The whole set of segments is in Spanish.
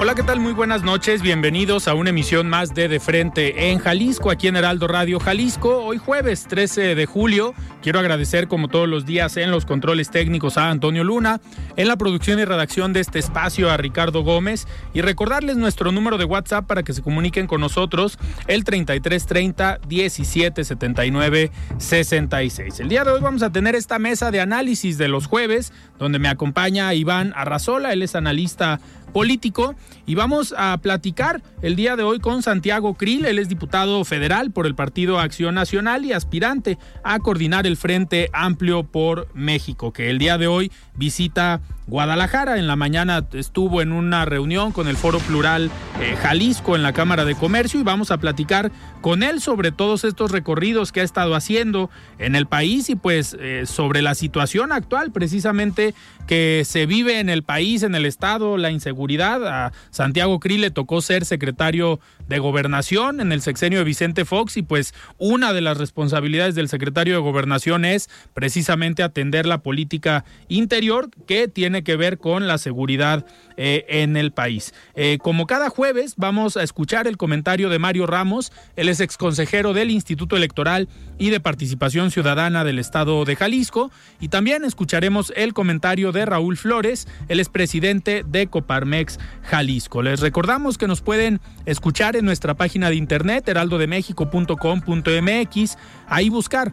Hola, ¿qué tal? Muy buenas noches. Bienvenidos a una emisión más de De Frente en Jalisco, aquí en Heraldo Radio Jalisco. Hoy jueves 13 de julio. Quiero agradecer, como todos los días, en los controles técnicos a Antonio Luna, en la producción y redacción de este espacio a Ricardo Gómez y recordarles nuestro número de WhatsApp para que se comuniquen con nosotros, el 3330 1779 66. El día de hoy vamos a tener esta mesa de análisis de los jueves, donde me acompaña Iván Arrazola, él es analista político. Y vamos a platicar el día de hoy con Santiago Krill, él es diputado federal por el Partido Acción Nacional y aspirante a coordinar el Frente Amplio por México, que el día de hoy visita Guadalajara. En la mañana estuvo en una reunión con el Foro Plural eh, Jalisco en la Cámara de Comercio y vamos a platicar con él sobre todos estos recorridos que ha estado haciendo en el país y pues eh, sobre la situación actual precisamente que se vive en el país, en el estado, la inseguridad. A Santiago Krill le tocó ser secretario de gobernación en el sexenio de Vicente Fox y pues una de las responsabilidades del secretario de gobernación es precisamente atender la política interior que tiene que ver con la seguridad eh, en el país. Eh, como cada jueves vamos a escuchar el comentario de Mario Ramos, él es exconsejero del Instituto Electoral y de Participación Ciudadana del Estado de Jalisco y también escucharemos el comentario de Raúl Flores, él es presidente de Coparmex Jalisco. Les recordamos que nos pueden escuchar en nuestra página de internet heraldodemexico.com.mx, ahí buscar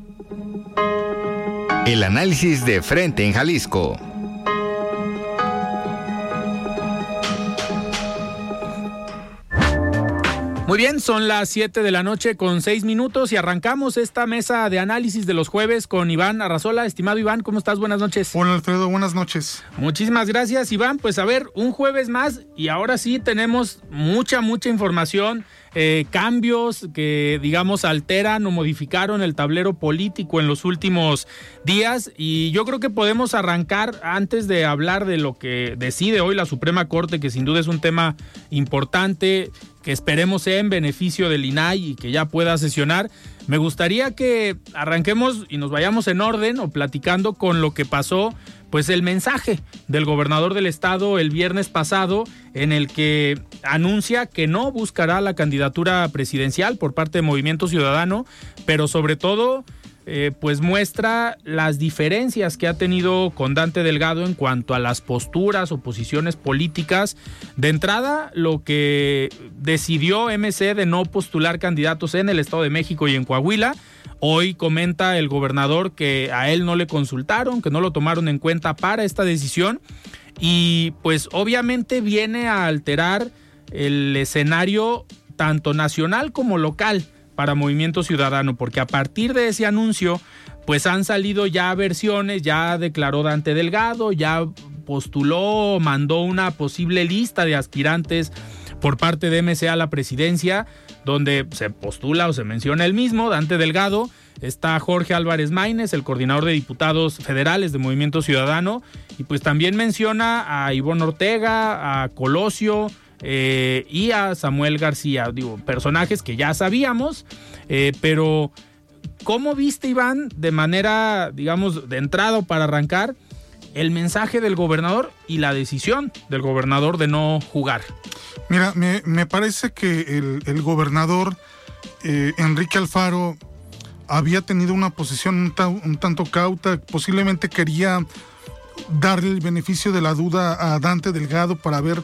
El análisis de frente en Jalisco. Muy bien, son las 7 de la noche con 6 minutos y arrancamos esta mesa de análisis de los jueves con Iván Arrazola. Estimado Iván, ¿cómo estás? Buenas noches. Hola Alfredo, buenas noches. Muchísimas gracias Iván. Pues a ver, un jueves más y ahora sí tenemos mucha, mucha información eh, cambios que, digamos, alteran o modificaron el tablero político en los últimos días. Y yo creo que podemos arrancar antes de hablar de lo que decide hoy la Suprema Corte, que sin duda es un tema importante que esperemos sea en beneficio del INAI y que ya pueda sesionar. Me gustaría que arranquemos y nos vayamos en orden o platicando con lo que pasó pues el mensaje del gobernador del estado el viernes pasado en el que anuncia que no buscará la candidatura presidencial por parte de Movimiento Ciudadano, pero sobre todo eh, pues muestra las diferencias que ha tenido con Dante Delgado en cuanto a las posturas o posiciones políticas. De entrada, lo que decidió MC de no postular candidatos en el Estado de México y en Coahuila Hoy comenta el gobernador que a él no le consultaron, que no lo tomaron en cuenta para esta decisión y pues obviamente viene a alterar el escenario tanto nacional como local para Movimiento Ciudadano, porque a partir de ese anuncio pues han salido ya versiones, ya declaró Dante Delgado, ya postuló, mandó una posible lista de aspirantes por parte de MCA a la presidencia donde se postula o se menciona el mismo, Dante Delgado, está Jorge Álvarez Maínez, el coordinador de diputados federales de Movimiento Ciudadano, y pues también menciona a Ivonne Ortega, a Colosio, eh, y a Samuel García, digo, personajes que ya sabíamos, eh, pero ¿cómo viste Iván de manera, digamos, de entrada para arrancar el mensaje del gobernador y la decisión del gobernador de no jugar? Mira, me, parece que el, gobernador eh, Enrique Alfaro había tenido una posición un, tanto cauta, posiblemente quería darle el beneficio de la duda a Dante Delgado para ver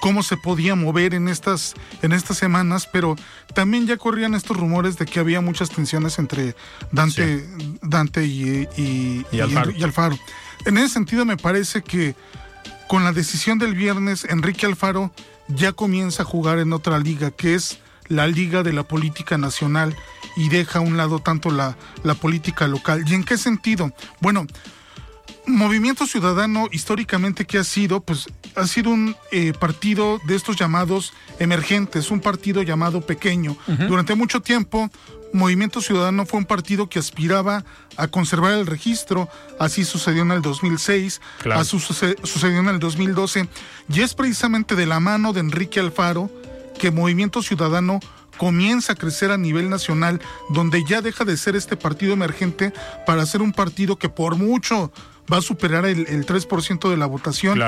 cómo se podía mover en estas, en estas semanas, pero también ya corrían estos rumores de que había muchas tensiones entre Dante, Dante y, y, Alfaro. En ese sentido me parece que con la decisión del viernes, Enrique Alfaro ya comienza a jugar en otra liga, que es la liga de la política nacional y deja a un lado tanto la, la política local. ¿Y en qué sentido? Bueno, Movimiento Ciudadano históricamente que ha sido, pues ha sido un eh, partido de estos llamados emergentes, un partido llamado pequeño. Durante mucho tiempo, Movimiento Ciudadano fue un partido que aspiraba a conservar el registro, así sucedió en el 2006, así sucedió en el 2012, y es precisamente de la mano de Enrique Alfaro que Movimiento Ciudadano comienza a crecer a nivel nacional, donde ya deja de ser este partido emergente para ser un partido que por mucho va a superar el, 3% de la votación,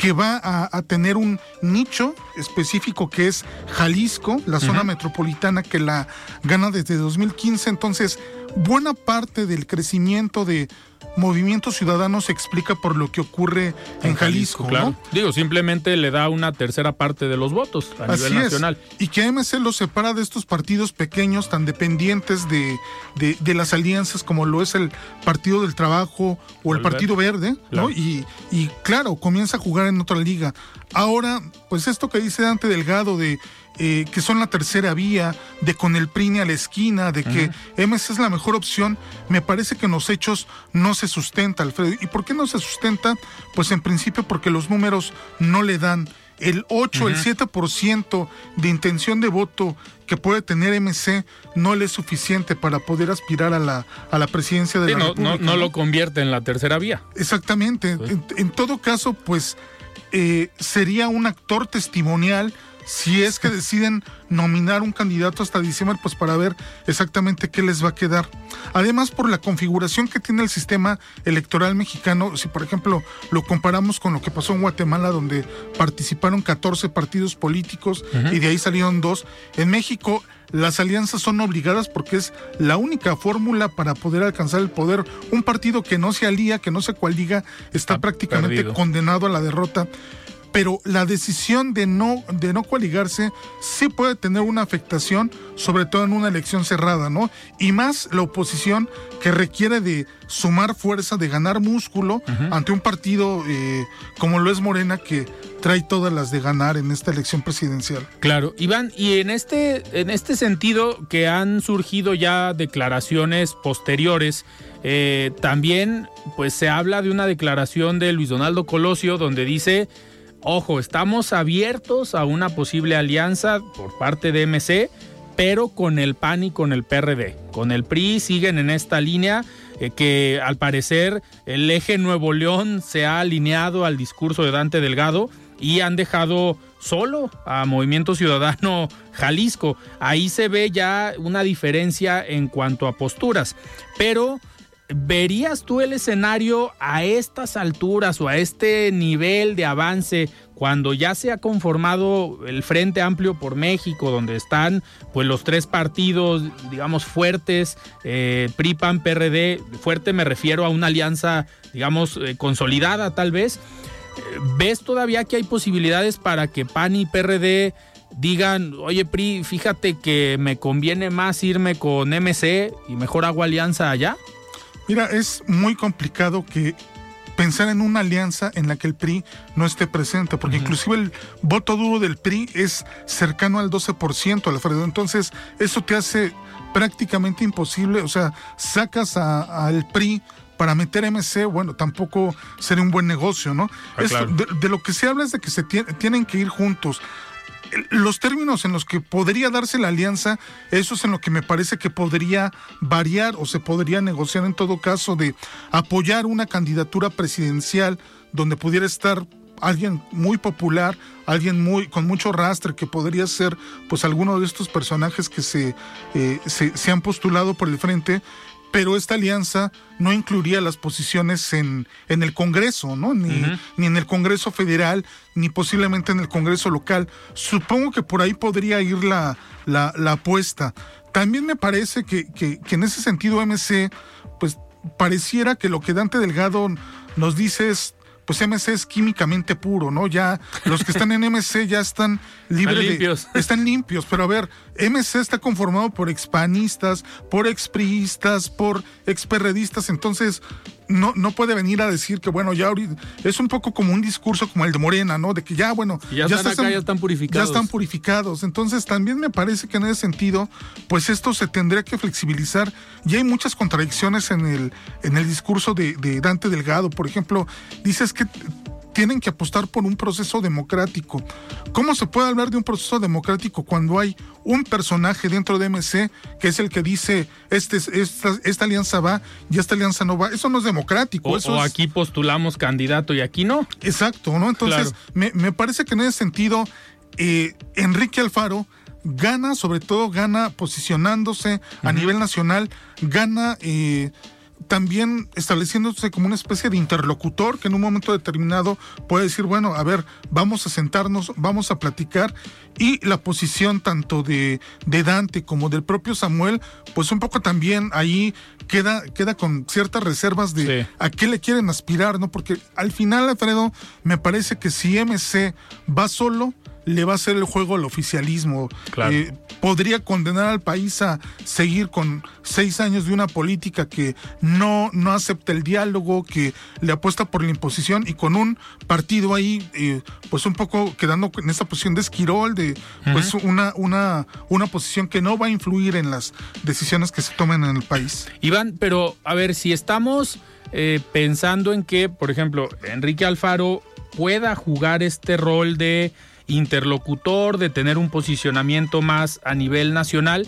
que va a, tener un nicho específico que es Jalisco, la zona metropolitana que la gana desde 2015. Entonces, buena parte del crecimiento de Movimiento Ciudadano se explica por lo que ocurre en, Jalisco, claro. Digo, simplemente le da una tercera parte de los votos a nivel nacional. Y que AMC lo separa de estos partidos pequeños tan dependientes de, de, las alianzas como lo es el Partido del Trabajo o el, Partido Verde, ¿no? Y, y claro, comienza a jugar en otra liga. Ahora, pues esto que dice Dante Delgado de eh, que son la tercera vía, de con el PRINE a la esquina, de que MS es la mejor opción, me parece que en los hechos no se sustenta, Alfredo. ¿Y por qué no se sustenta? Pues en principio porque los números no le dan el 8, el 7% de intención de voto que puede tener MC no le es suficiente para poder aspirar a la, a la presidencia de la no, República. No, no, lo convierte en la tercera vía. Exactamente. En, todo caso, pues eh, sería un actor testimonial si es que deciden nominar un candidato hasta diciembre, pues para ver exactamente qué les va a quedar. Además, por la configuración que tiene el sistema electoral mexicano, si por ejemplo lo comparamos con lo que pasó en Guatemala, donde participaron 14 partidos políticos y de ahí salieron dos, en México las alianzas son obligadas porque es la única fórmula para poder alcanzar el poder. Un partido que no se alía, que no se coaliga, está prácticamente condenado a la derrota pero la decisión de no, de no coaligarse sí puede tener una afectación, sobre todo en una elección cerrada, ¿no? Y más la oposición que requiere de sumar fuerza, de ganar músculo ante un partido eh, como lo es Morena, que trae todas las de ganar en esta elección presidencial. Claro, Iván, y en este, en este sentido que han surgido ya declaraciones posteriores, eh, también pues se habla de una declaración de Luis Donaldo Colosio donde dice Ojo, estamos abiertos a una posible alianza por parte de MC, pero con el PAN y con el PRD. Con el PRI siguen en esta línea eh, que al parecer el eje Nuevo León se ha alineado al discurso de Dante Delgado y han dejado solo a Movimiento Ciudadano Jalisco. Ahí se ve ya una diferencia en cuanto a posturas, pero ¿Verías tú el escenario a estas alturas o a este nivel de avance cuando ya se ha conformado el Frente Amplio por México, donde están pues los tres partidos, digamos, fuertes, eh, PRI, PAN, PRD, fuerte me refiero a una alianza, digamos, eh, consolidada tal vez? ¿Ves todavía que hay posibilidades para que PAN y PRD digan, oye PRI, fíjate que me conviene más irme con MC y mejor hago alianza allá? Mira, es muy complicado que pensar en una alianza en la que el PRI no esté presente, porque inclusive el voto duro del PRI es cercano al 12%, Alfredo. Entonces, eso te hace prácticamente imposible, o sea, sacas al PRI para meter MC, bueno, tampoco sería un buen negocio, ¿no? Ah, de, lo que se habla es de que se tienen que ir juntos los términos en los que podría darse la alianza, eso es en lo que me parece que podría variar o se podría negociar en todo caso de apoyar una candidatura presidencial donde pudiera estar alguien muy popular, alguien muy con mucho rastre que podría ser pues alguno de estos personajes que se, eh, se, se han postulado por el frente pero esta alianza no incluiría las posiciones en, en el Congreso, ¿no? Ni, ni, en el Congreso federal, ni posiblemente en el Congreso local. Supongo que por ahí podría ir la, la, apuesta. También me parece que, que, que, en ese sentido MC, pues pareciera que lo que Dante Delgado nos dices pues MC es químicamente puro, ¿no? Ya los que están en MC ya están libres están limpios. están limpios, pero a ver, MC está conformado por expanistas, por expriistas, por experredistas, entonces no, no puede venir a decir que, bueno, ya ahorita es un poco como un discurso como el de Morena, ¿no? De que ya, bueno, ya, están, acá, ya están purificados. Ya están purificados. Entonces, también me parece que en ese sentido, pues esto se tendría que flexibilizar. Y hay muchas contradicciones en el, en el discurso de, de Dante Delgado. Por ejemplo, dices que tienen que apostar por un proceso democrático. ¿Cómo se puede hablar de un proceso democrático cuando hay un personaje dentro de MC que es el que dice este, esta, alianza va y esta alianza no va? Eso no es democrático. O, aquí postulamos candidato y aquí no. Exacto, ¿no? Entonces, me, parece que en ese sentido, eh, Enrique Alfaro gana, sobre todo gana posicionándose a nivel nacional, gana... Eh, también estableciéndose como una especie de interlocutor que en un momento determinado puede decir, bueno, a ver, vamos a sentarnos, vamos a platicar y la posición tanto de, de Dante como del propio Samuel, pues un poco también ahí queda, queda con ciertas reservas de a qué le quieren aspirar, ¿no? Porque al final, Alfredo, me parece que si MC va solo, le va a hacer el juego al oficialismo. Eh, podría condenar al país a seguir con seis años de una política que no, no acepta el diálogo, que le apuesta por la imposición y con un partido ahí, eh, pues un poco quedando en esa posición de esquirol, de pues una, una, una posición que no va a influir en las decisiones que se tomen en el país. Iván, pero a ver, si estamos eh, pensando en que, por ejemplo, Enrique Alfaro pueda jugar este rol de interlocutor, de tener un posicionamiento más a nivel nacional.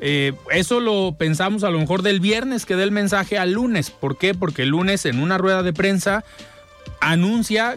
Eh, eso lo pensamos a lo mejor del viernes que dé el mensaje al lunes. ¿Por qué? Porque el lunes en una rueda de prensa anuncia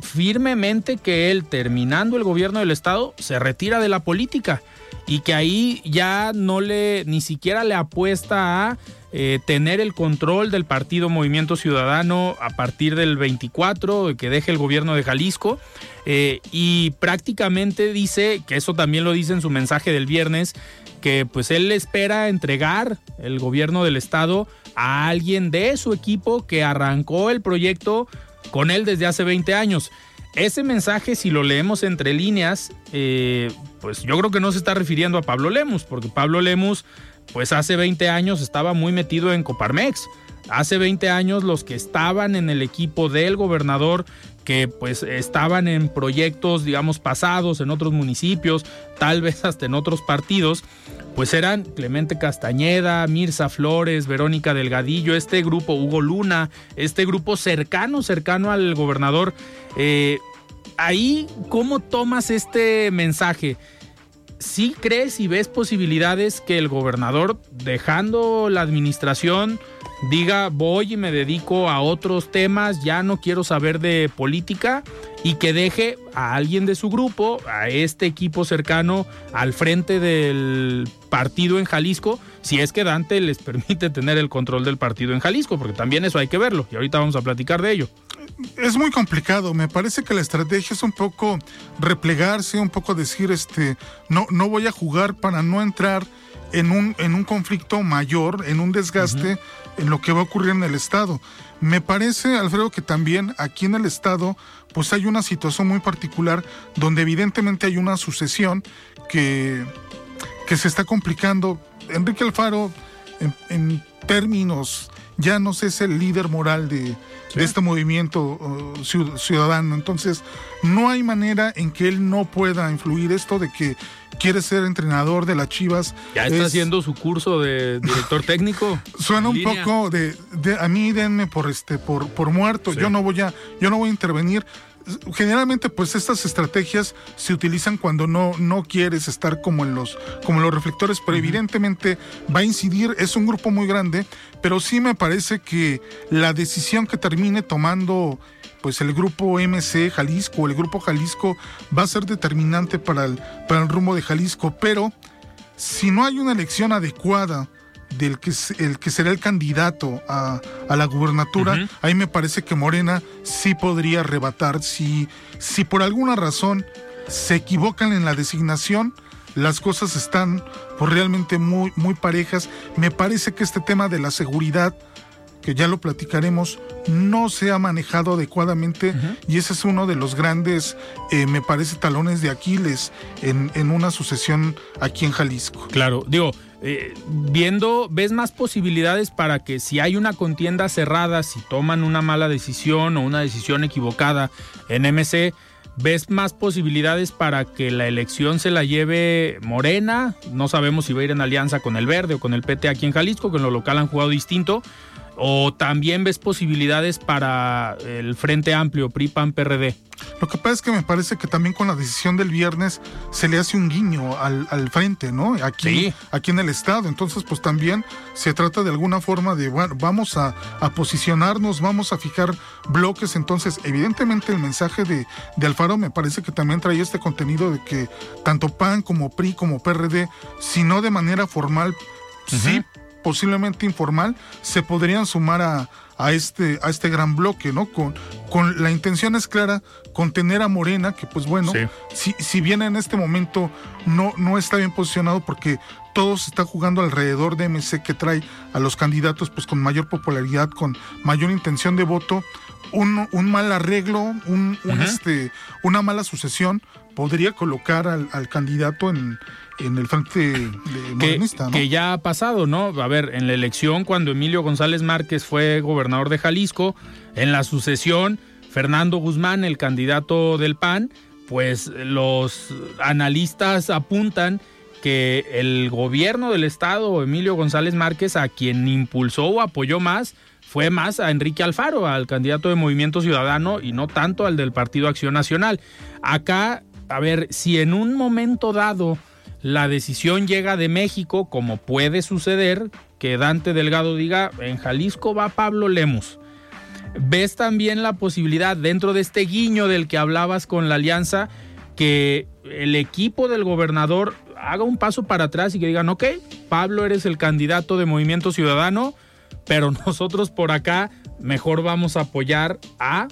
firmemente que él, terminando el gobierno del Estado, se retira de la política y que ahí ya no le, ni siquiera le apuesta a eh, tener el control del partido Movimiento Ciudadano a partir del 24, que deje el gobierno de Jalisco. Eh, y prácticamente dice, que eso también lo dice en su mensaje del viernes, que pues él espera entregar el gobierno del estado a alguien de su equipo que arrancó el proyecto con él desde hace 20 años. Ese mensaje, si lo leemos entre líneas, eh, pues yo creo que no se está refiriendo a Pablo Lemus, porque Pablo Lemus pues hace 20 años estaba muy metido en Coparmex. Hace 20 años los que estaban en el equipo del gobernador, que pues estaban en proyectos, digamos, pasados en otros municipios, tal vez hasta en otros partidos, pues eran Clemente Castañeda, Mirza Flores, Verónica Delgadillo, este grupo, Hugo Luna, este grupo cercano, cercano al gobernador. Eh, ahí, ¿cómo tomas este mensaje? ¿sí crees y ves posibilidades que el gobernador, dejando la administración, diga voy y me dedico a otros temas, ya no quiero saber de política y que deje a alguien de su grupo, a este equipo cercano al frente del partido en Jalisco, si es que Dante les permite tener el control del partido en Jalisco, porque también eso hay que verlo y ahorita vamos a platicar de ello es muy complicado. Me parece que la estrategia es un poco replegarse, un poco decir, este, no, no voy a jugar para no entrar en un, en un conflicto mayor, en un desgaste en lo que va a ocurrir en el Estado. Me parece, Alfredo, que también aquí en el Estado, pues hay una situación muy particular donde evidentemente hay una sucesión que, que se está complicando. Enrique Alfaro, en términos ya no sé, es el líder moral de, este movimiento uh, ciudadano. Entonces, no hay manera en que él no pueda influir esto de que quiere ser entrenador de las Chivas. Ya está haciendo su curso de director técnico. Suena un poco de, a mí denme por este por por muerto. Yo no voy a yo no voy a intervenir generalmente pues estas estrategias se utilizan cuando no, no quieres estar como en los, como los reflectores, pero evidentemente va a incidir, es un grupo muy grande, pero sí me parece que la decisión que termine tomando pues el grupo MC Jalisco, el grupo Jalisco va a ser determinante para el, para el rumbo de Jalisco, pero si no hay una elección adecuada, del que, el que será el candidato a, la gubernatura, ahí me parece que Morena sí podría arrebatar. Si, si por alguna razón se equivocan en la designación, las cosas están por pues, realmente muy, muy parejas. Me parece que este tema de la seguridad que ya lo platicaremos, no se ha manejado adecuadamente y ese es uno de los grandes, eh, me parece, talones de Aquiles en, en una sucesión aquí en Jalisco. Claro, digo, eh, viendo, ves más posibilidades para que si hay una contienda cerrada, si toman una mala decisión o una decisión equivocada en MC, ves más posibilidades para que la elección se la lleve Morena. No sabemos si va a ir en alianza con el Verde o con el PT aquí en Jalisco, que en lo local han jugado distinto. ¿O también ves posibilidades para el Frente Amplio, PRI, PAN, PRD? Lo que pasa es que me parece que también con la decisión del viernes se le hace un guiño al, frente, ¿no? Aquí, aquí en el Estado. Entonces, pues también se trata de alguna forma de, bueno, vamos a, posicionarnos, vamos a fijar bloques. Entonces, evidentemente el mensaje de, de Alfaro me parece que también trae este contenido de que tanto PAN como PRI como PRD, si no de manera formal, sí posiblemente informal, se podrían sumar a, a, este, a este gran bloque, ¿no? Con, con la intención es clara, contener a Morena, que pues bueno, si, si bien en este momento no, no está bien posicionado porque todo se está jugando alrededor de MC que trae a los candidatos pues con mayor popularidad, con mayor intención de voto, un, un mal arreglo, un, este, una mala sucesión podría colocar al, al candidato en, en el frente de modernista, que, ya ha pasado, ¿no? A ver, en la elección cuando Emilio González Márquez fue gobernador de Jalisco, en la sucesión, Fernando Guzmán, el candidato del PAN, pues los analistas apuntan que el gobierno del estado, Emilio González Márquez, a quien impulsó o apoyó más, fue más a Enrique Alfaro, al candidato de Movimiento Ciudadano, y no tanto al del Partido Acción Nacional. Acá, a ver, si en un momento dado la decisión llega de México, como puede suceder, que Dante Delgado diga, en Jalisco va Pablo Lemus. ¿Ves también la posibilidad dentro de este guiño del que hablabas con la alianza que el equipo del gobernador haga un paso para atrás y que digan, ok, Pablo eres el candidato de Movimiento Ciudadano, pero nosotros por acá mejor vamos a apoyar a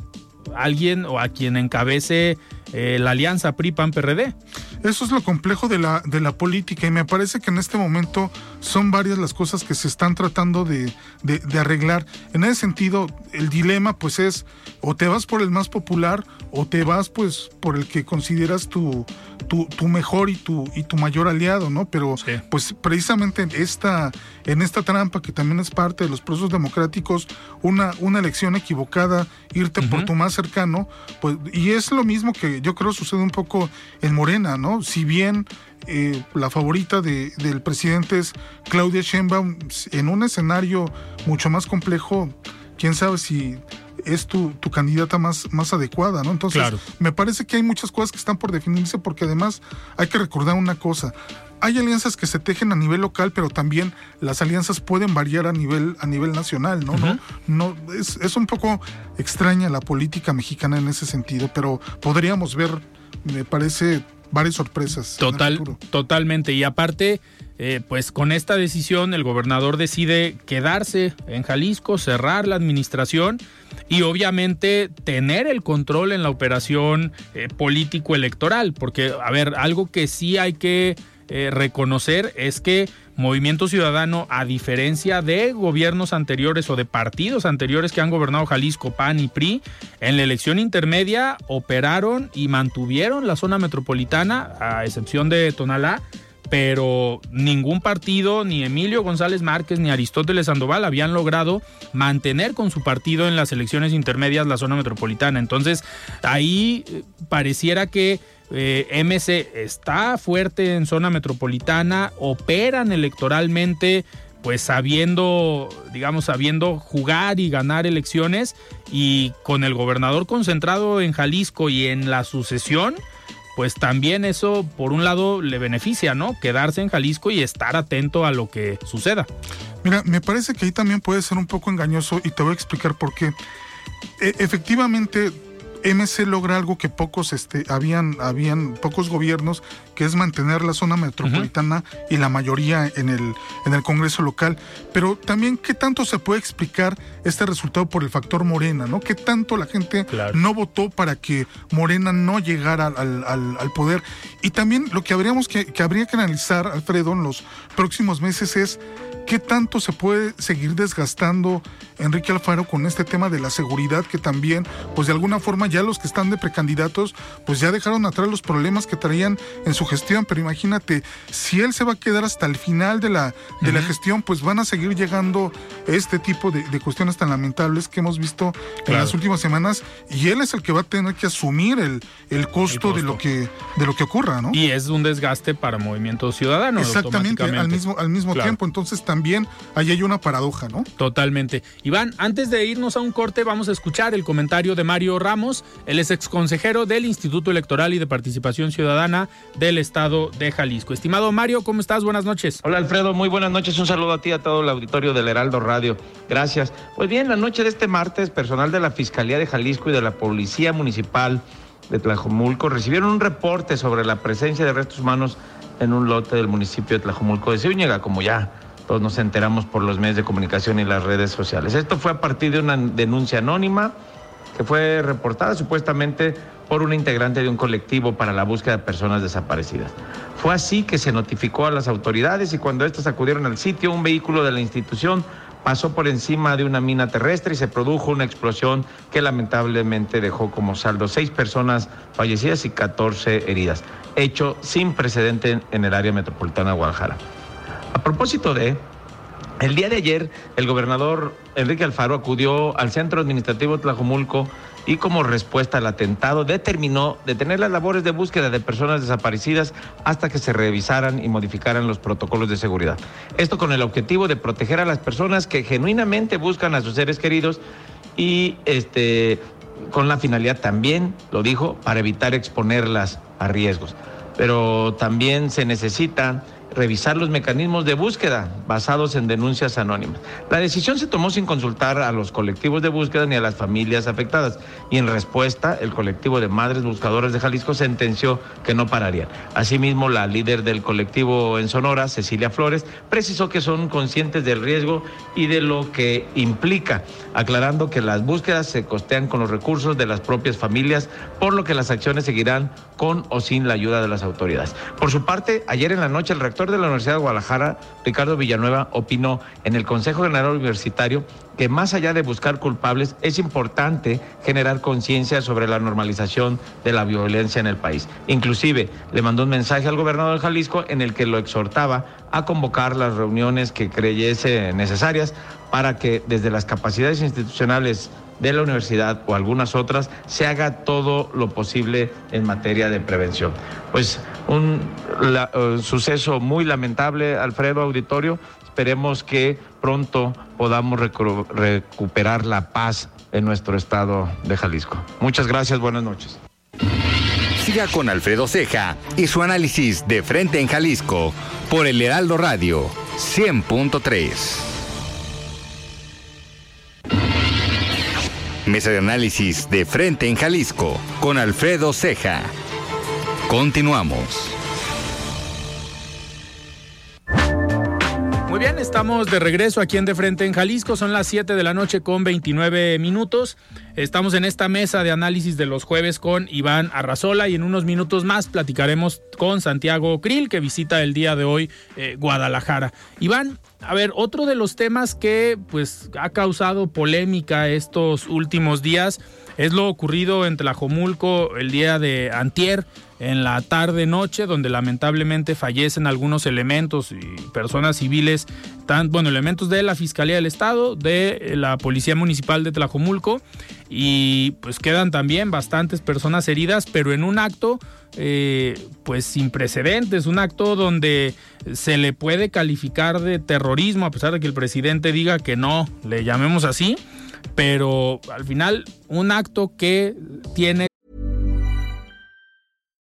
alguien o a quien encabece eh, la alianza PRI-PAN-PRD? Eso es lo complejo de la, de la política y me parece que en este momento son varias las cosas que se están tratando de, de, arreglar. En ese sentido, el dilema pues es o te vas por el más popular o te vas pues por el que consideras tu, tu, tu mejor y tu, y tu mayor aliado, ¿no? Pero pues precisamente esta, en esta trampa que también es parte de los procesos democráticos, una, una elección equivocada, irte por tu más cercano, pues y es lo mismo que yo creo sucede un poco en Morena, ¿no? Si bien eh, la favorita de, del presidente es Claudia Sheinbaum, en un escenario mucho más complejo, quién sabe si es tu, candidata más, más adecuada, ¿no? Entonces, me parece que hay muchas cosas que están por definirse porque además hay que recordar una cosa. Hay alianzas que se tejen a nivel local, pero también las alianzas pueden variar a nivel, a nivel nacional, ¿no? no, no es, es un poco extraña la política mexicana en ese sentido, pero podríamos ver, me parece, varias sorpresas. Total, totalmente. Y aparte, eh, pues con esta decisión el gobernador decide quedarse en Jalisco, cerrar la administración y obviamente tener el control en la operación eh, político-electoral. Porque, a ver, algo que sí hay que eh, reconocer es que Movimiento Ciudadano, a diferencia de gobiernos anteriores o de partidos anteriores que han gobernado Jalisco, PAN y PRI, en la elección intermedia operaron y mantuvieron la zona metropolitana, a excepción de Tonalá, pero ningún partido, ni Emilio González Márquez, ni Aristóteles Sandoval habían logrado mantener con su partido en las elecciones intermedias la zona metropolitana. Entonces, ahí eh, pareciera que eh, MC está fuerte en zona metropolitana, operan electoralmente, pues sabiendo, digamos, sabiendo jugar y ganar elecciones y con el gobernador concentrado en Jalisco y en la sucesión, pues también eso por un lado le beneficia, ¿no? Quedarse en Jalisco y estar atento a lo que suceda. Mira, me parece que ahí también puede ser un poco engañoso y te voy a explicar por qué. E, efectivamente, MC logra algo que pocos este, habían, habían pocos gobiernos, que es mantener la zona metropolitana y la mayoría en el, en el Congreso local. Pero también, ¿qué tanto se puede explicar este resultado por el factor Morena? ¿no? ¿Qué tanto la gente no votó para que Morena no llegara al, al, poder? Y también lo que, habríamos que, que habría que analizar, Alfredo, en los próximos meses es ¿qué tanto se puede seguir desgastando Enrique Alfaro con este tema de la seguridad que también, pues de alguna forma ya los que están de precandidatos, pues ya dejaron atrás los problemas que traían en su gestión, pero imagínate, si él se va a quedar hasta el final de la, de la gestión, pues van a seguir llegando este tipo de, cuestiones tan lamentables que hemos visto en las últimas semanas y él es el que va a tener que asumir el, el, costo, de lo que de lo que ocurra, ¿no? Y es un desgaste para Movimiento Ciudadano. Exactamente, al mismo, al mismo tiempo, entonces también ahí hay una paradoja, ¿no? Totalmente. Iván, antes de irnos a un corte, vamos a escuchar el comentario de Mario Ramos, él es exconsejero del Instituto Electoral y de Participación Ciudadana del Estado de Jalisco. Estimado Mario, ¿cómo estás? Buenas noches. Hola Alfredo, muy buenas noches. Un saludo a ti, a todo el auditorio del Heraldo Radio. Gracias. Pues bien, la noche de este martes, personal de la Fiscalía de Jalisco y de la Policía Municipal de Tlajomulco recibieron un reporte sobre la presencia de restos humanos en un lote del municipio de Tlajomulco de Zúñiga, como ya todos nos enteramos por los medios de comunicación y las redes sociales. Esto fue a partir de una denuncia anónima que fue reportada supuestamente por una integrante de un colectivo para la búsqueda de personas desaparecidas. Fue así que se notificó a las autoridades y cuando éstas acudieron al sitio, un vehículo de la institución pasó por encima de una mina terrestre y se produjo una explosión que lamentablemente dejó como saldo seis personas fallecidas y 14 heridas, hecho sin precedente en el área metropolitana de Guadalajara. A propósito de, el día de ayer el gobernador Enrique Alfaro acudió al centro administrativo Tlajomulco y como respuesta al atentado determinó detener las labores de búsqueda de personas desaparecidas hasta que se revisaran y modificaran los protocolos de seguridad. Esto con el objetivo de proteger a las personas que genuinamente buscan a sus seres queridos y este con la finalidad también, lo dijo, para evitar exponerlas a riesgos. Pero también se necesita revisar los mecanismos de búsqueda basados en denuncias anónimas. La decisión se tomó sin consultar a los colectivos de búsqueda ni a las familias afectadas y en respuesta el colectivo de madres buscadoras de Jalisco sentenció que no pararían. Asimismo, la líder del colectivo en Sonora, Cecilia Flores, precisó que son conscientes del riesgo y de lo que implica, aclarando que las búsquedas se costean con los recursos de las propias familias, por lo que las acciones seguirán con o sin la ayuda de las autoridades. Por su parte, ayer en la noche el rector de la Universidad de Guadalajara, Ricardo Villanueva, opinó en el Consejo General Universitario que más allá de buscar culpables, es importante generar conciencia sobre la normalización de la violencia en el país. Inclusive le mandó un mensaje al gobernador de Jalisco en el que lo exhortaba a convocar las reuniones que creyese necesarias para que desde las capacidades institucionales de la universidad o algunas otras, se haga todo lo posible en materia de prevención. Pues un eh, suceso muy lamentable, Alfredo Auditorio. Esperemos que pronto podamos recuperar la paz en nuestro estado de Jalisco. Muchas gracias, buenas noches. Siga con Alfredo Ceja y su análisis de frente en Jalisco por el Heraldo Radio 100.3. Mesa de análisis de frente en Jalisco con Alfredo Ceja. Continuamos. Estamos de regreso aquí en De Frente en Jalisco. Son las 7 de la noche con 29 minutos. Estamos en esta mesa de análisis de los jueves con Iván Arrazola y en unos minutos más platicaremos con Santiago Krill, que visita el día de hoy eh, Guadalajara. Iván, a ver, otro de los temas que pues ha causado polémica estos últimos días es lo ocurrido en Tlajomulco el día de antier en la tarde noche donde lamentablemente fallecen algunos elementos y personas civiles, tan, bueno, elementos de la Fiscalía del Estado, de la Policía Municipal de Tlajomulco y pues quedan también bastantes personas heridas, pero en un acto eh, pues sin precedentes, un acto donde se le puede calificar de terrorismo, a pesar de que el presidente diga que no, le llamemos así, pero al final un acto que tiene...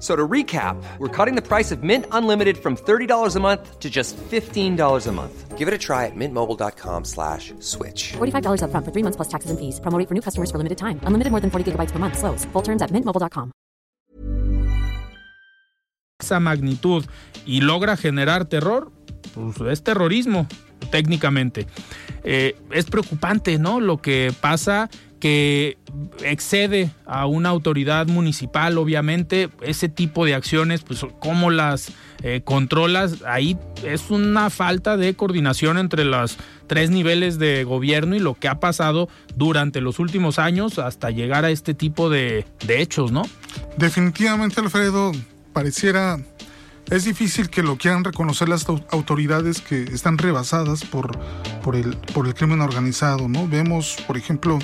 So to recap, we're cutting the price of Mint Unlimited from $30 a month to just $15 a month. Give it a try at mintmobile.com slash switch. $45 up front for three months plus taxes and fees. Promoting for new customers for limited time. Unlimited more than 40 gigabytes per month. Slows. Full terms at mintmobile.com. Esa magnitud y logra generar terror, pues, es terrorismo técnicamente. Eh, es preocupante, ¿no? Lo que pasa que excede a una autoridad municipal, obviamente, ese tipo de acciones, pues cómo las eh, controlas, ahí es una falta de coordinación entre los tres niveles de gobierno y lo que ha pasado durante los últimos años hasta llegar a este tipo de, de hechos, ¿no? Definitivamente, Alfredo, pareciera es difícil que lo quieran reconocer las autoridades que están rebasadas por, por, el, por el crimen organizado, ¿no? Vemos, por ejemplo,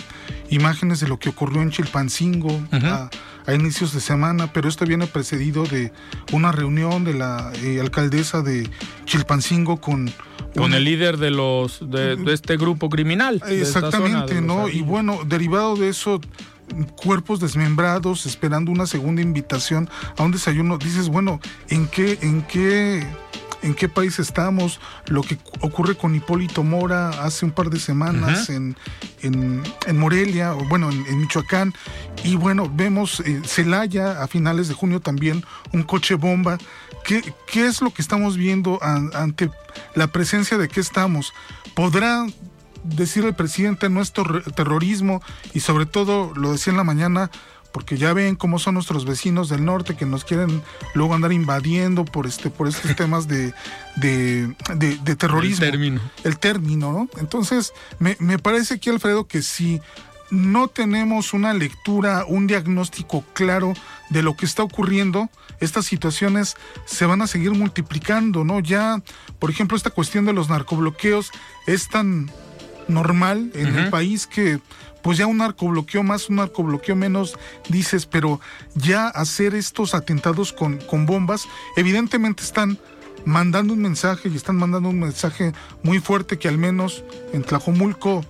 imágenes de lo que ocurrió en Chilpancingo a, inicios de semana, pero esto viene precedido de una reunión de la eh, alcaldesa de Chilpancingo con... Con el líder de los de, este grupo criminal. Exactamente, ¿no? Y bueno, derivado de eso, cuerpos desmembrados esperando una segunda invitación a un desayuno, dices, bueno, ¿en qué, en qué, en qué país estamos? Lo que ocurre con Hipólito Mora hace un par de semanas en, en, Morelia, o bueno, en, Michoacán, y bueno, vemos eh, Celaya a finales de junio también, un coche bomba. ¿Qué, ¿Qué es lo que estamos viendo ante la presencia de qué estamos? ¿Podrá decir el presidente no es terrorismo y sobre todo lo decía en la mañana porque ya ven cómo son nuestros vecinos del norte que nos quieren luego andar invadiendo por este por estos temas de, de, terrorismo. El término. El término, ¿no? Entonces, me, me parece aquí, Alfredo, que si no tenemos una lectura, un diagnóstico claro de lo que está ocurriendo, estas situaciones se van a seguir multiplicando, ¿no? Ya, por ejemplo, esta cuestión de los narcobloqueos es tan normal en el país que pues ya un narcobloqueo más, un narcobloqueo menos, dices, pero ya hacer estos atentados con, con bombas, evidentemente están mandando un mensaje y están mandando un mensaje muy fuerte que al menos en Tlajomulco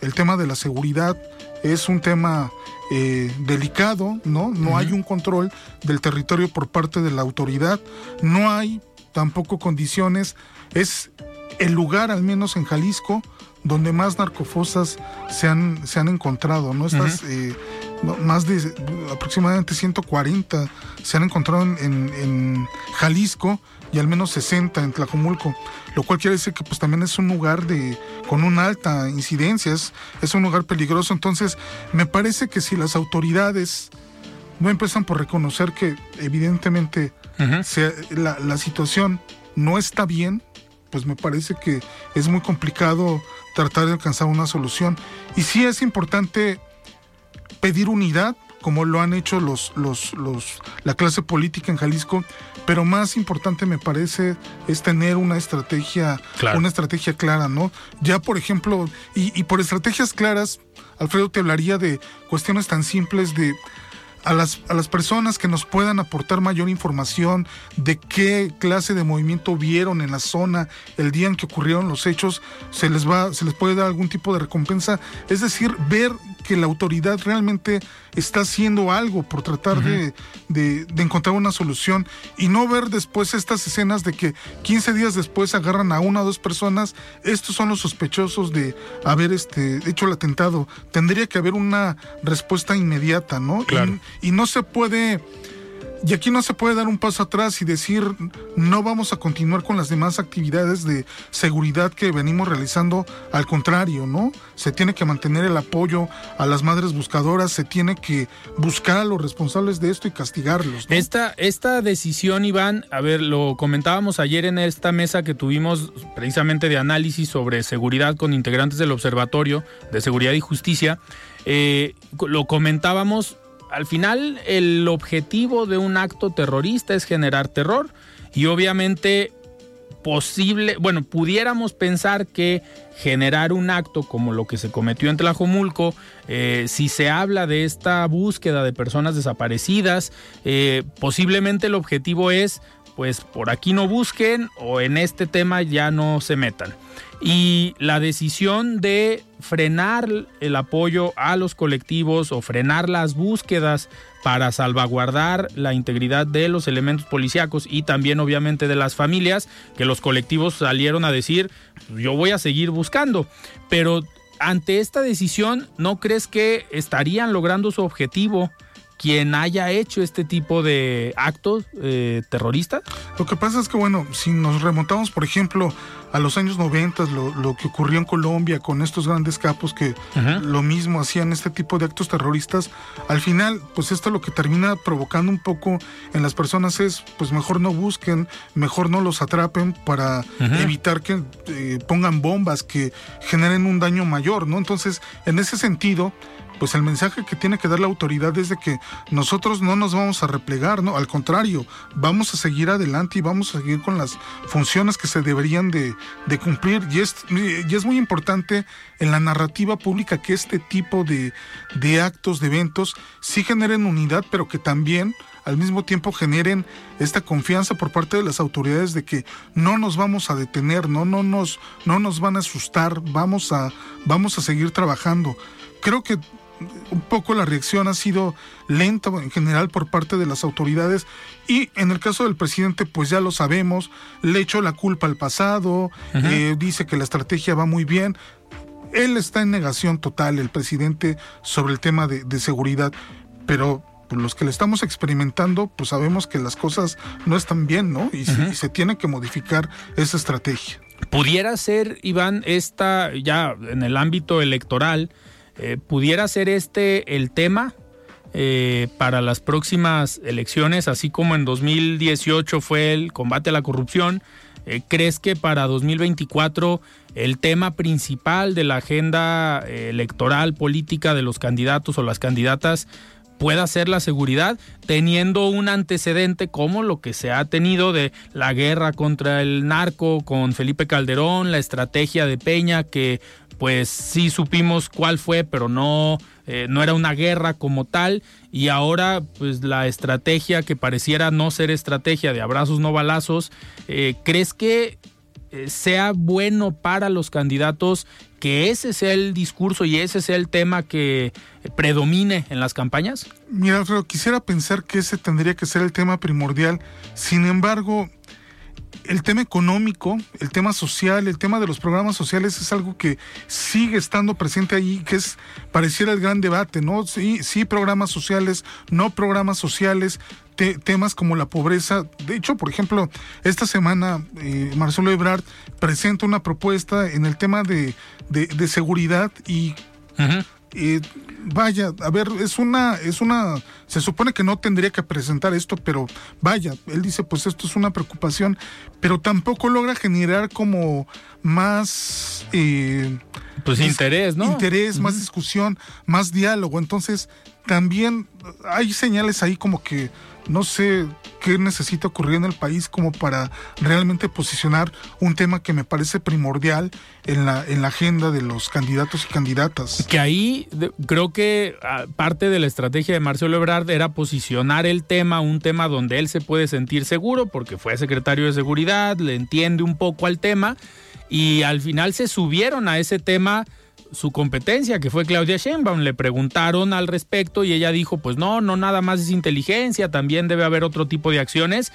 el tema de la seguridad es un tema eh, delicado, ¿no? No hay un control del territorio por parte de la autoridad, no hay tampoco condiciones, es el lugar, al menos en Jalisco, donde más narcofosas se han, se han encontrado, ¿no? Estas, eh, más de aproximadamente 140 se han encontrado en, Jalisco y al menos 60 en Tlajomulco, lo cual quiere decir que pues también es un lugar de con una alta incidencia, es, un lugar peligroso. Entonces, me parece que si las autoridades no empiezan por reconocer que evidentemente la, la situación no está bien, pues me parece que es muy complicado tratar de alcanzar una solución. Y sí es importante pedir unidad, como lo han hecho los, los, los, la clase política en Jalisco, pero más importante me parece es tener una estrategia, una estrategia clara, ¿no? Ya por ejemplo, y, y por estrategias claras, Alfredo te hablaría de cuestiones tan simples de a las, a las personas que nos puedan aportar mayor información de qué clase de movimiento vieron en la zona el día en que ocurrieron los hechos, se les va, se les puede dar algún tipo de recompensa. Es decir, ver que la autoridad realmente está haciendo algo por tratar de, encontrar una solución y no ver después estas escenas de que 15 días después agarran a una o dos personas, estos son los sospechosos de haber este, hecho el atentado. Tendría que haber una respuesta inmediata, ¿no? y no se puede y aquí no se puede dar un paso atrás y decir no vamos a continuar con las demás actividades de seguridad que venimos realizando. Al contrario, ¿no? Se tiene que mantener el apoyo a las madres buscadoras, se tiene que buscar a los responsables de esto y castigarlos. Esta, esta decisión, Iván, a ver, lo comentábamos ayer en esta mesa que tuvimos precisamente de análisis sobre seguridad con integrantes del Observatorio de Seguridad y Justicia. Eh, lo comentábamos al final el objetivo de un acto terrorista es generar terror y obviamente posible, bueno, pudiéramos pensar que generar un acto como lo que se cometió en Tlajomulco, eh, si se habla de esta búsqueda de personas desaparecidas, eh, posiblemente el objetivo es, pues por aquí no busquen o en este tema ya no se metan. Y la decisión de frenar el apoyo a los colectivos o frenar las búsquedas para salvaguardar la integridad de los elementos policíacos y también obviamente de las familias, que los colectivos salieron a decir, yo voy a seguir buscando, pero ante esta decisión, ¿no crees que estarían logrando su objetivo? quien haya hecho este tipo de actos eh, terroristas? Lo que pasa es que, bueno, si nos remontamos, por ejemplo, a los años 90, lo, lo que ocurrió en Colombia con estos grandes capos que lo mismo hacían este tipo de actos terroristas, al final, pues esto lo que termina provocando un poco en las personas es, pues mejor no busquen, mejor no los atrapen para evitar que eh, pongan bombas que generen un daño mayor, ¿no? Entonces, en ese sentido, pues el mensaje que tiene que dar la autoridad es de que nosotros no nos vamos a replegar, ¿no? Al contrario, vamos a seguir adelante y vamos a seguir con las funciones que se deberían de, cumplir. Y es, y es muy importante en la narrativa pública que este tipo de, de actos, de eventos, sí generen unidad, pero que también al mismo tiempo generen esta confianza por parte de las autoridades de que no nos vamos a detener, no, no, nos, no nos van a asustar, vamos a, vamos a seguir trabajando. Creo que un poco la reacción ha sido lenta en general por parte de las autoridades y en el caso del presidente pues ya lo sabemos, le echó la culpa al pasado, eh, dice que la estrategia va muy bien. Él está en negación total, el presidente, sobre el tema de, seguridad, pero pues, los que le estamos experimentando, pues sabemos que las cosas no están bien, ¿no? Y, se, y se tiene que modificar esa estrategia. ¿Pudiera ser, Iván, esta ya en el ámbito electoral, eh, ¿Pudiera ser este el tema eh, para las próximas elecciones, así como en 2018 fue el combate a la corrupción? Eh, ¿Crees que para 2024 el tema principal de la agenda electoral política de los candidatos o las candidatas pueda ser la seguridad, teniendo un antecedente como lo que se ha tenido de la guerra contra el narco con Felipe Calderón, la estrategia de Peña que pues sí supimos cuál fue, pero no, eh, no era una guerra como tal. Y ahora, pues la estrategia que pareciera no ser estrategia de abrazos no balazos, eh, ¿crees que eh, sea bueno para los candidatos que ese sea el discurso y ese sea el tema que predomine en las campañas? Mira, Alfredo, quisiera pensar que ese tendría que ser el tema primordial. Sin embargo, el tema económico, el tema social, el tema de los programas sociales es algo que sigue estando presente ahí, que es pareciera el gran debate, ¿no? Sí, sí programas sociales, no programas sociales, temas como la pobreza. De hecho, por ejemplo, esta semana eh, Marcelo Ebrard presenta una propuesta en el tema de, de, seguridad y vaya, a ver, es una, es una, se supone que no tendría que presentar esto, pero vaya, él dice, pues esto es una preocupación, pero tampoco logra generar como más... Eh, pues interés, ¿no? Interés, más discusión, más diálogo. Entonces, también hay señales ahí como que no sé qué necesita ocurrir en el país como para realmente posicionar un tema que me parece primordial en la, en la agenda de los candidatos y candidatas. Que ahí creo que ah, parte de la estrategia de Marcelo Ebrard era posicionar el tema, un tema donde él se puede sentir seguro, porque fue secretario de seguridad, le entiende un poco al tema, y al final se subieron a ese tema su competencia, que fue Claudia Sheinbaum. Le preguntaron al respecto y ella dijo, pues no, no nada más es inteligencia, también debe haber otro tipo de acciones.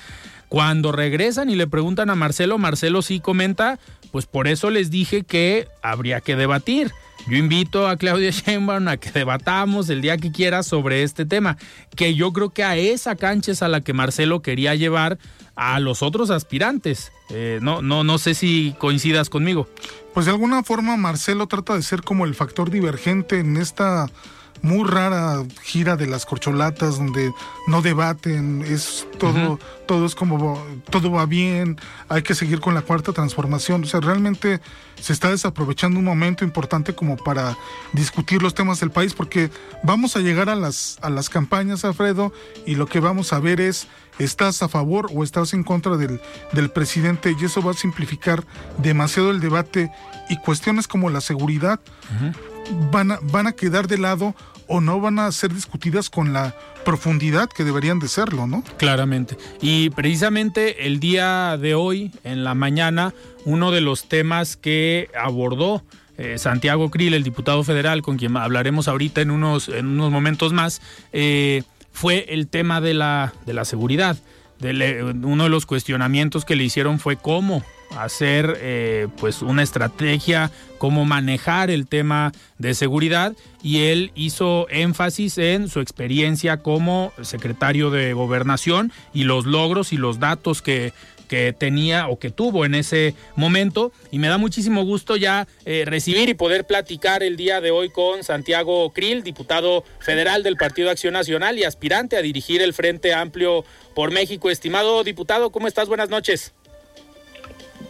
Cuando regresan y le preguntan a Marcelo, Marcelo sí comenta, pues por eso les dije que habría que debatir. Yo invito a Claudia Sheinbaum a que debatamos el día que quiera sobre este tema, que yo creo que a esa cancha es a la que Marcelo quería llevar a los otros aspirantes. Eh, no, no, no sé si coincidas conmigo. Pues de alguna forma Marcelo trata de ser como el factor divergente en esta muy rara gira de las corcholatas donde no debaten, es todo, todo es como todo va bien, hay que seguir con la cuarta transformación. O sea, realmente se está desaprovechando un momento importante como para discutir los temas del país, porque vamos a llegar a las, a las campañas, Alfredo, y lo que vamos a ver es estás a favor o estás en contra del, del presidente, y eso va a simplificar demasiado el debate y cuestiones como la seguridad van a, van a quedar de lado o no van a ser discutidas con la profundidad que deberían de serlo, ¿no? Claramente. Y precisamente el día de hoy, en la mañana, uno de los temas que abordó eh, Santiago Krill, el diputado federal, con quien hablaremos ahorita en unos, en unos momentos más, eh, fue el tema de la, de la seguridad. uno de los cuestionamientos que le hicieron fue cómo hacer eh, pues una estrategia, cómo manejar el tema de seguridad y él hizo énfasis en su experiencia como secretario de gobernación y los logros y los datos que que tenía o que tuvo en ese momento y me da muchísimo gusto ya eh, recibir y poder platicar el día de hoy con Santiago Krill, diputado federal del Partido Acción Nacional y aspirante a dirigir el Frente Amplio por México. Estimado diputado, ¿cómo estás? Buenas noches.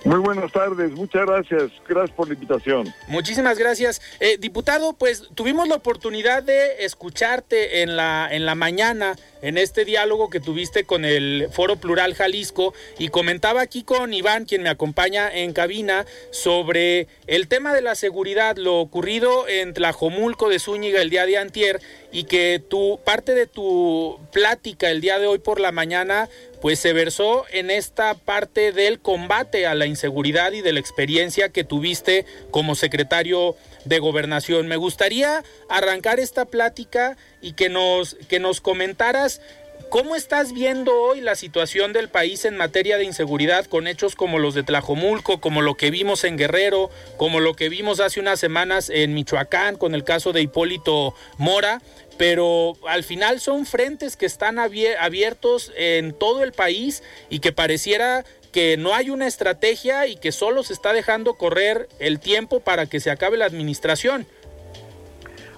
Muy buenas tardes, muchas gracias, gracias por la invitación. Muchísimas gracias. Eh, diputado, pues tuvimos la oportunidad de escucharte en la, en la mañana en este diálogo que tuviste con el Foro Plural Jalisco y comentaba aquí con Iván, quien me acompaña en cabina, sobre el tema de la seguridad, lo ocurrido en Tlajomulco de Zúñiga el día de antier y que tu parte de tu plática el día de hoy por la mañana pues se versó en esta parte del combate a la inseguridad y de la experiencia que tuviste como secretario de gobernación. Me gustaría arrancar esta plática y que nos, que nos comentaras ¿Cómo estás viendo hoy la situación del país en materia de inseguridad con hechos como los de Tlajomulco, como lo que vimos en Guerrero, como lo que vimos hace unas semanas en Michoacán con el caso de Hipólito Mora? Pero al final son frentes que están abiertos en todo el país y que pareciera que no hay una estrategia y que solo se está dejando correr el tiempo para que se acabe la administración.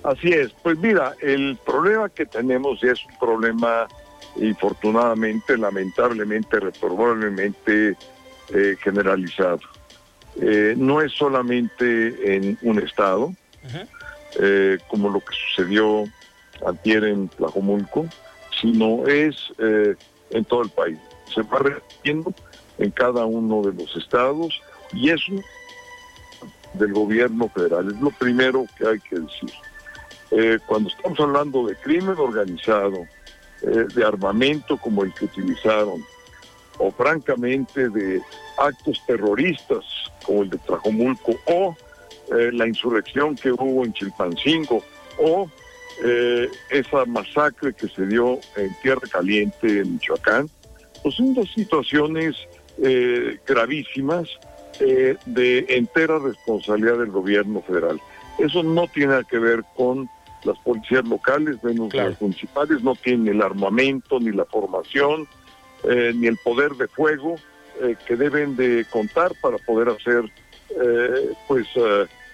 Así es, pues mira, el problema que tenemos es un problema infortunadamente, lamentablemente, probablemente eh, generalizado. Eh, no es solamente en un estado, eh, como lo que sucedió antier en Tlajomulco, sino es en todo el país. Se va repitiendo en cada uno de los estados y eso del gobierno federal es lo primero que hay que decir. cuando estamos hablando de crimen organizado, eh, de armamento como el que utilizaron, o francamente de actos terroristas como el de Trajomulco, o eh, la insurrección que hubo en Chilpancingo, o eh, esa masacre que se dio en Tierra Caliente, en Michoacán, pues son dos situaciones gravísimas de entera responsabilidad del gobierno federal. Eso no tiene que ver con las policías locales, menos las municipales, no tienen el armamento, ni la formación, eh, ni el poder de fuego eh, que deben de contar para poder hacer eh, pues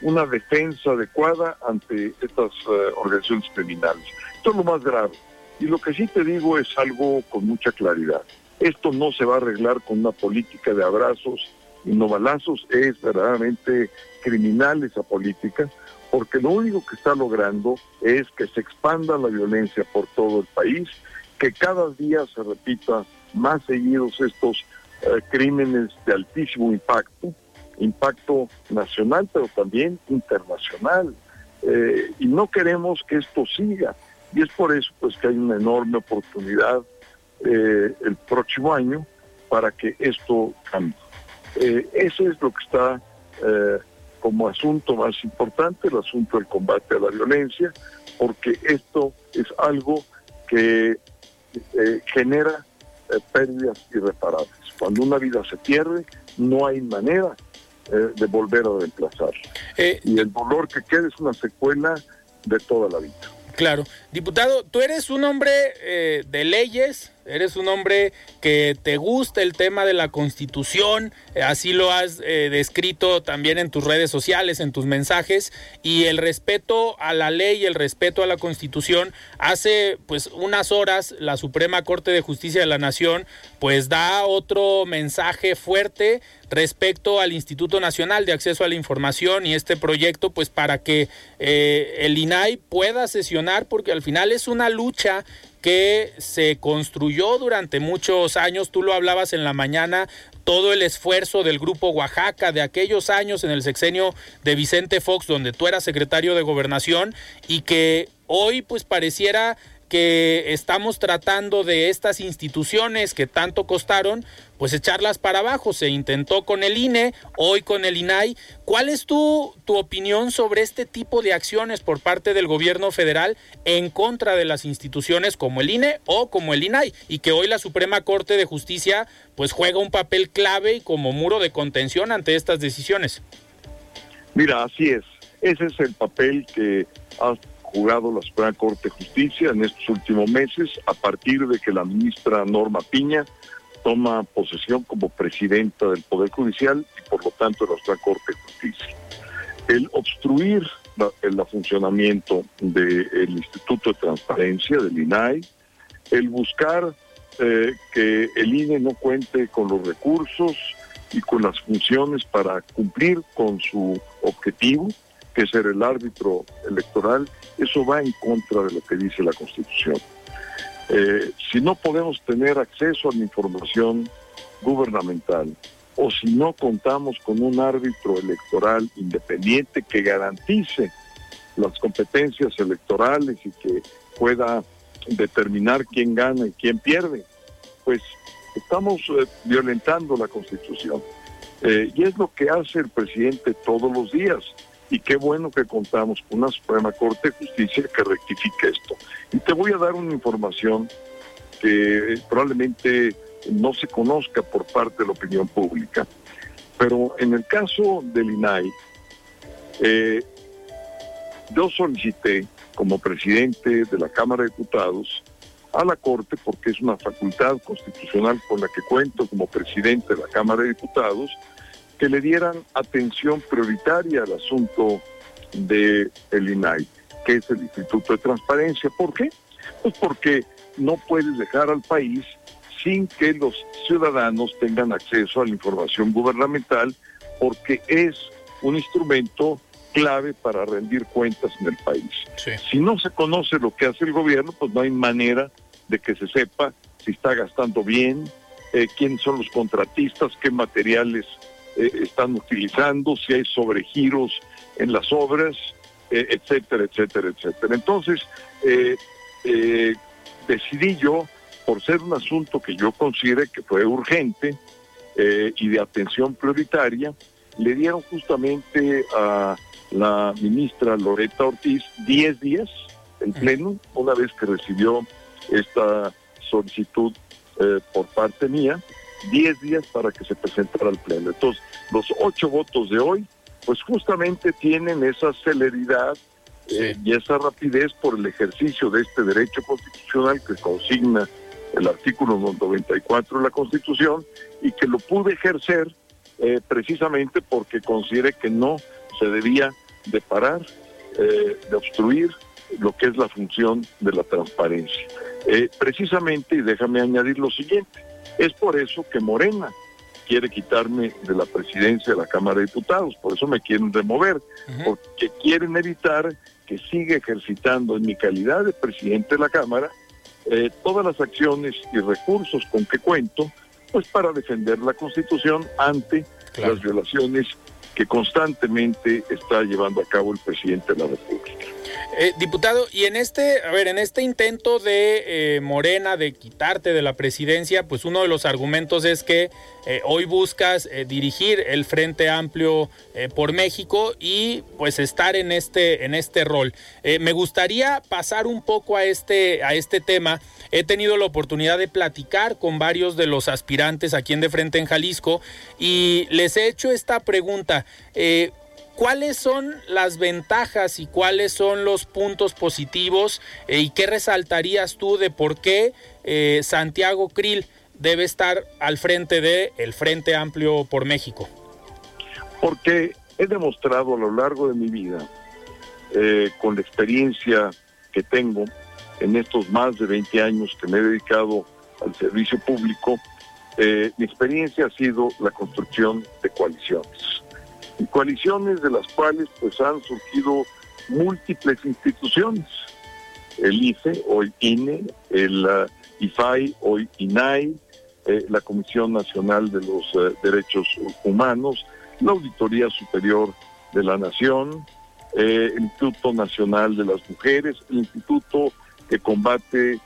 una defensa adecuada ante estas organizaciones criminales. Esto es lo más grave. Y lo que sí te digo es algo con mucha claridad. Esto no se va a arreglar con una política de abrazos y no balazos, es verdaderamente criminal esa política porque lo único que está logrando es que se expanda la violencia por todo el país, que cada día se repita más seguidos estos eh, crímenes de altísimo impacto, impacto nacional, pero también internacional. Eh, y no queremos que esto siga. Y es por eso pues que hay una enorme oportunidad eh, el próximo año para que esto cambie. eso es lo que está como asunto más importante el asunto del combate a la violencia, porque esto es algo que eh, genera eh, pérdidas irreparables. Cuando una vida se pierde, no hay manera eh, de volver a reemplazar. y el dolor que queda es una secuela de toda la vida. Claro. Diputado, tú eres un hombre de leyes, Eres un hombre que te gusta el tema de la constitución, eh, así lo has eh, descrito también en tus redes sociales, en tus mensajes, y el respeto a la ley, el respeto a la constitución. Hace pues unas horas la Suprema Corte de Justicia de la Nación pues da otro mensaje fuerte respecto al Instituto Nacional de Acceso a la Información y este proyecto pues para que eh, el INAI pueda sesionar porque al final es una lucha que se construyó durante muchos años, tú lo hablabas en la mañana, todo el esfuerzo del grupo Oaxaca de aquellos años en el sexenio de Vicente Fox, donde tú eras secretario de gobernación y que hoy pues pareciera que estamos tratando de estas instituciones que tanto costaron, pues echarlas para abajo. Se intentó con el INE, hoy con el INAI. ¿Cuál es tu, tu opinión sobre este tipo de acciones por parte del gobierno federal en contra de las instituciones como el INE o como el INAI? Y que hoy la Suprema Corte de Justicia pues juega un papel clave y como muro de contención ante estas decisiones. Mira, así es. Ese es el papel que ha jugado la Suprema Corte de Justicia en estos últimos meses a partir de que la ministra Norma Piña toma posesión como presidenta del Poder Judicial y por lo tanto de la Corte de Justicia. El obstruir el funcionamiento del Instituto de Transparencia, del INAI, el buscar eh, que el INE no cuente con los recursos y con las funciones para cumplir con su objetivo, que ser el árbitro electoral, eso va en contra de lo que dice la Constitución. Eh, si no podemos tener acceso a la información gubernamental o si no contamos con un árbitro electoral independiente que garantice las competencias electorales y que pueda determinar quién gana y quién pierde, pues estamos eh, violentando la Constitución. Eh, y es lo que hace el presidente todos los días y qué bueno que contamos con una Suprema Corte de Justicia que rectifique esto. Y te voy a dar una información que probablemente no se conozca por parte de la opinión pública, pero en el caso del INAI, eh, yo solicité como presidente de la Cámara de Diputados a la Corte, porque es una facultad constitucional con la que cuento como presidente de la Cámara de Diputados, que le dieran atención prioritaria al asunto del el INAI, que es el Instituto de Transparencia. ¿Por qué? Pues porque no puedes dejar al país sin que los ciudadanos tengan acceso a la información gubernamental, porque es un instrumento clave para rendir cuentas en el país. Si no se conoce lo que hace el gobierno, pues no hay manera de que se sepa si está gastando bien, eh, quiénes son los contratistas, qué materiales eh, están utilizando, si hay sobregiros en las obras, eh, etcétera, etcétera, etcétera. Entonces, eh, decidí yo, por ser un asunto que yo considero que fue urgente y de atención prioritaria, le dieron justamente a la ministra Loreta Ortiz 10 días en pleno, una vez que recibió esta solicitud por parte mía, 10 días para que se presentara al Pleno. Entonces, los ocho votos de hoy, pues justamente tienen esa celeridad eh, y esa rapidez por el ejercicio de este derecho constitucional que consigna el artículo 94 de la Constitución y que lo pude ejercer eh, precisamente porque considere que no se debía de parar, eh, de obstruir lo que es la función de la transparencia. precisamente, y déjame añadir lo siguiente, es por eso que Morena quiere quitarme de la presidencia de la Cámara de Diputados, por eso me quieren remover, porque quieren evitar que siga ejercitando en mi calidad de presidente de la Cámara eh, todas las acciones y recursos con que cuento, pues para defender la Constitución ante las violaciones que constantemente está llevando a cabo el presidente de la República. Eh, diputado, y en este, a ver, en este intento de eh, Morena de quitarte de la presidencia, pues uno de los argumentos es que eh, hoy buscas dirigir el Frente Amplio por México y pues estar en este, en este rol. me gustaría pasar un poco a este, a este tema. He tenido la oportunidad de platicar con varios de los aspirantes aquí en De Frente en Jalisco y les he hecho esta pregunta. ¿Cuáles son las ventajas y cuáles son los puntos positivos eh, y qué resaltarías tú de por qué eh, Santiago Krill debe estar al frente de el Frente Amplio por México? Porque he demostrado a lo largo de mi vida, eh, con la experiencia que tengo en estos más de 20 años que me he dedicado al servicio público, mi experiencia ha sido la construcción de coaliciones y coaliciones de las cuales pues han surgido múltiples instituciones. El IFE, hoy INE, el IFAI, hoy INAI, eh, la Comisión Nacional de los eh, Derechos Humanos, la Auditoría Superior de la Nación, eh, el Instituto Nacional de las Mujeres, el Instituto que combate eh,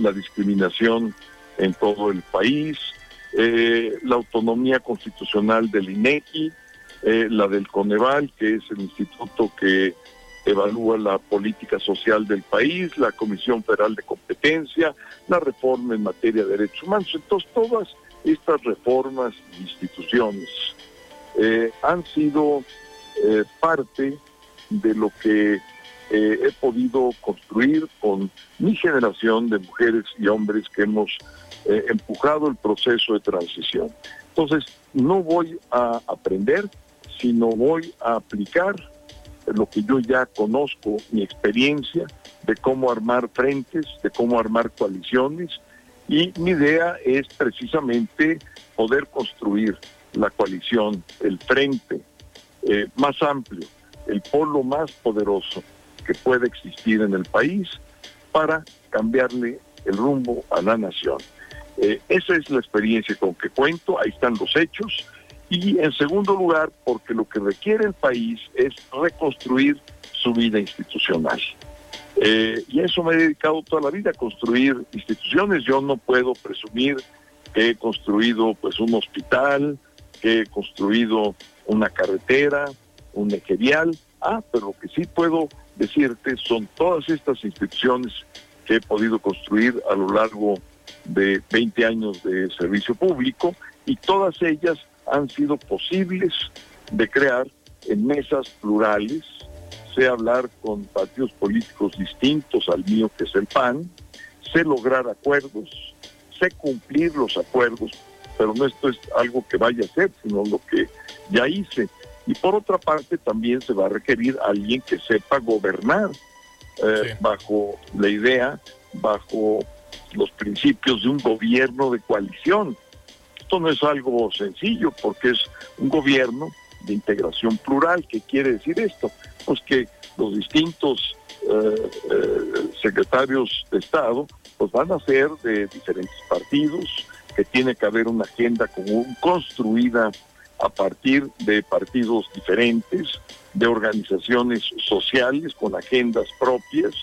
la discriminación en todo el país, eh, la autonomía constitucional del INEGI, eh, la del Coneval, que es el instituto que evalúa la política social del país, la Comisión Federal de Competencia, la reforma en materia de derechos humanos. Entonces, todas estas reformas e instituciones eh, han sido parte de lo que eh, he podido construir con mi generación de mujeres y hombres que hemos empujado el proceso de transición. Entonces, no voy a aprender, sino voy a aplicar lo que yo ya conozco, mi experiencia de cómo armar frentes, de cómo armar coaliciones, y mi idea es precisamente poder construir la coalición, el frente eh, más amplio, el polo más poderoso que puede existir en el país para cambiarle el rumbo a la nación. Eh, esa es la experiencia con que cuento, ahí están los hechos, y en segundo lugar, porque lo que requiere el país es reconstruir su vida institucional. Eh, y eso me he dedicado toda la vida a construir instituciones. Yo no puedo presumir que he construido pues un hospital, que he construido una carretera, un ejerial. Ah, pero lo que sí puedo decirte son todas estas instituciones que he podido construir a lo largo de 20 años de servicio público y todas ellas han sido posibles de crear en mesas plurales, sé hablar con partidos políticos distintos al mío que es el PAN, sé lograr acuerdos, sé cumplir los acuerdos, pero no esto es algo que vaya a ser, sino lo que ya hice. Y por otra parte también se va a requerir alguien que sepa gobernar eh, bajo la idea, bajo los principios de un gobierno de coalición esto no es algo sencillo porque es un gobierno de integración plural. ¿Qué quiere decir esto? Pues que los distintos eh, eh, secretarios de Estado pues van a ser de diferentes partidos, que tiene que haber una agenda común construida a partir de partidos diferentes, de organizaciones sociales con agendas propias,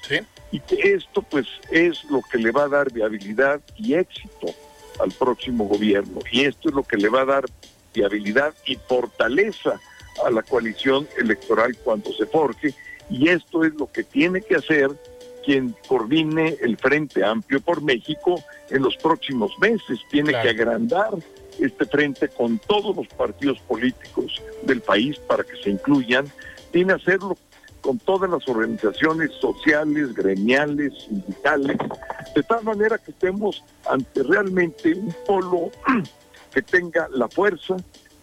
y que esto pues es lo que le va a dar viabilidad y éxito al próximo gobierno. Y esto es lo que le va a dar viabilidad y fortaleza a la coalición electoral cuando se forje. Y esto es lo que tiene que hacer quien coordine el Frente Amplio por México en los próximos meses. Tiene que agrandar este frente con todos los partidos políticos del país para que se incluyan. Tiene que hacerlo con todas las organizaciones sociales, gremiales, sindicales, de tal manera que estemos ante realmente un polo que tenga la fuerza,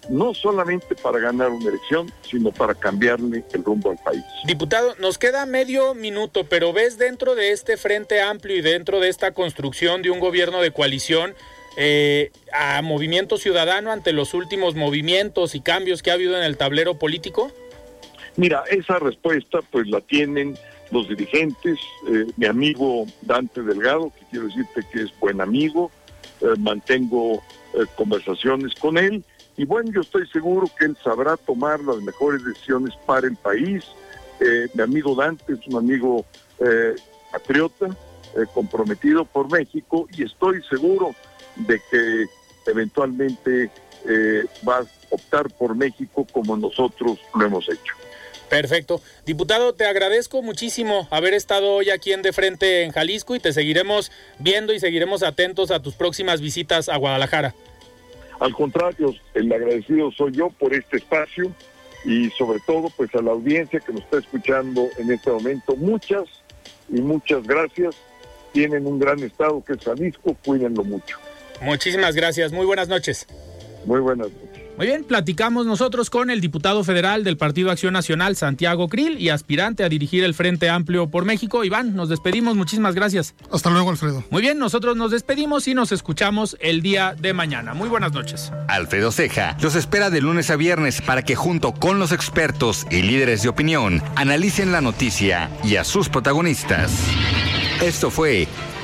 no solamente para ganar una elección, sino para cambiarle el rumbo al país. Diputado, nos queda medio minuto, pero ves dentro de este frente amplio y dentro de esta construcción de un gobierno de coalición, eh, a Movimiento Ciudadano ante los últimos movimientos y cambios que ha habido en el tablero político? Mira, esa respuesta pues la tienen los dirigentes, eh, mi amigo Dante Delgado, que quiero decirte que es buen amigo, eh, mantengo conversaciones con él y bueno, yo estoy seguro que él sabrá tomar las mejores decisiones para el país. mi amigo Dante es un amigo patriota, comprometido por México y estoy seguro de que eventualmente va a optar por México como nosotros lo hemos hecho. Perfecto. Diputado, te agradezco muchísimo haber estado hoy aquí en De Frente en Jalisco y te seguiremos viendo y seguiremos atentos a tus próximas visitas a Guadalajara. Al contrario, el agradecido soy yo por este espacio y sobre todo pues a la audiencia que nos está escuchando en este momento. Muchas y muchas gracias. Tienen un gran estado que es Jalisco, cuídenlo mucho. Muchísimas gracias, muy buenas noches. Muy buenas noches. Muy bien, platicamos nosotros con el diputado federal del Partido Acción Nacional, Santiago Krill, y aspirante a dirigir el Frente Amplio por México. Iván, nos despedimos, muchísimas gracias. Hasta luego, Alfredo. Muy bien, nosotros nos despedimos y nos escuchamos el día de mañana. Muy buenas noches. Alfredo Ceja los espera de lunes a viernes para que junto con los expertos y líderes de opinión analicen la noticia y a sus protagonistas. Esto fue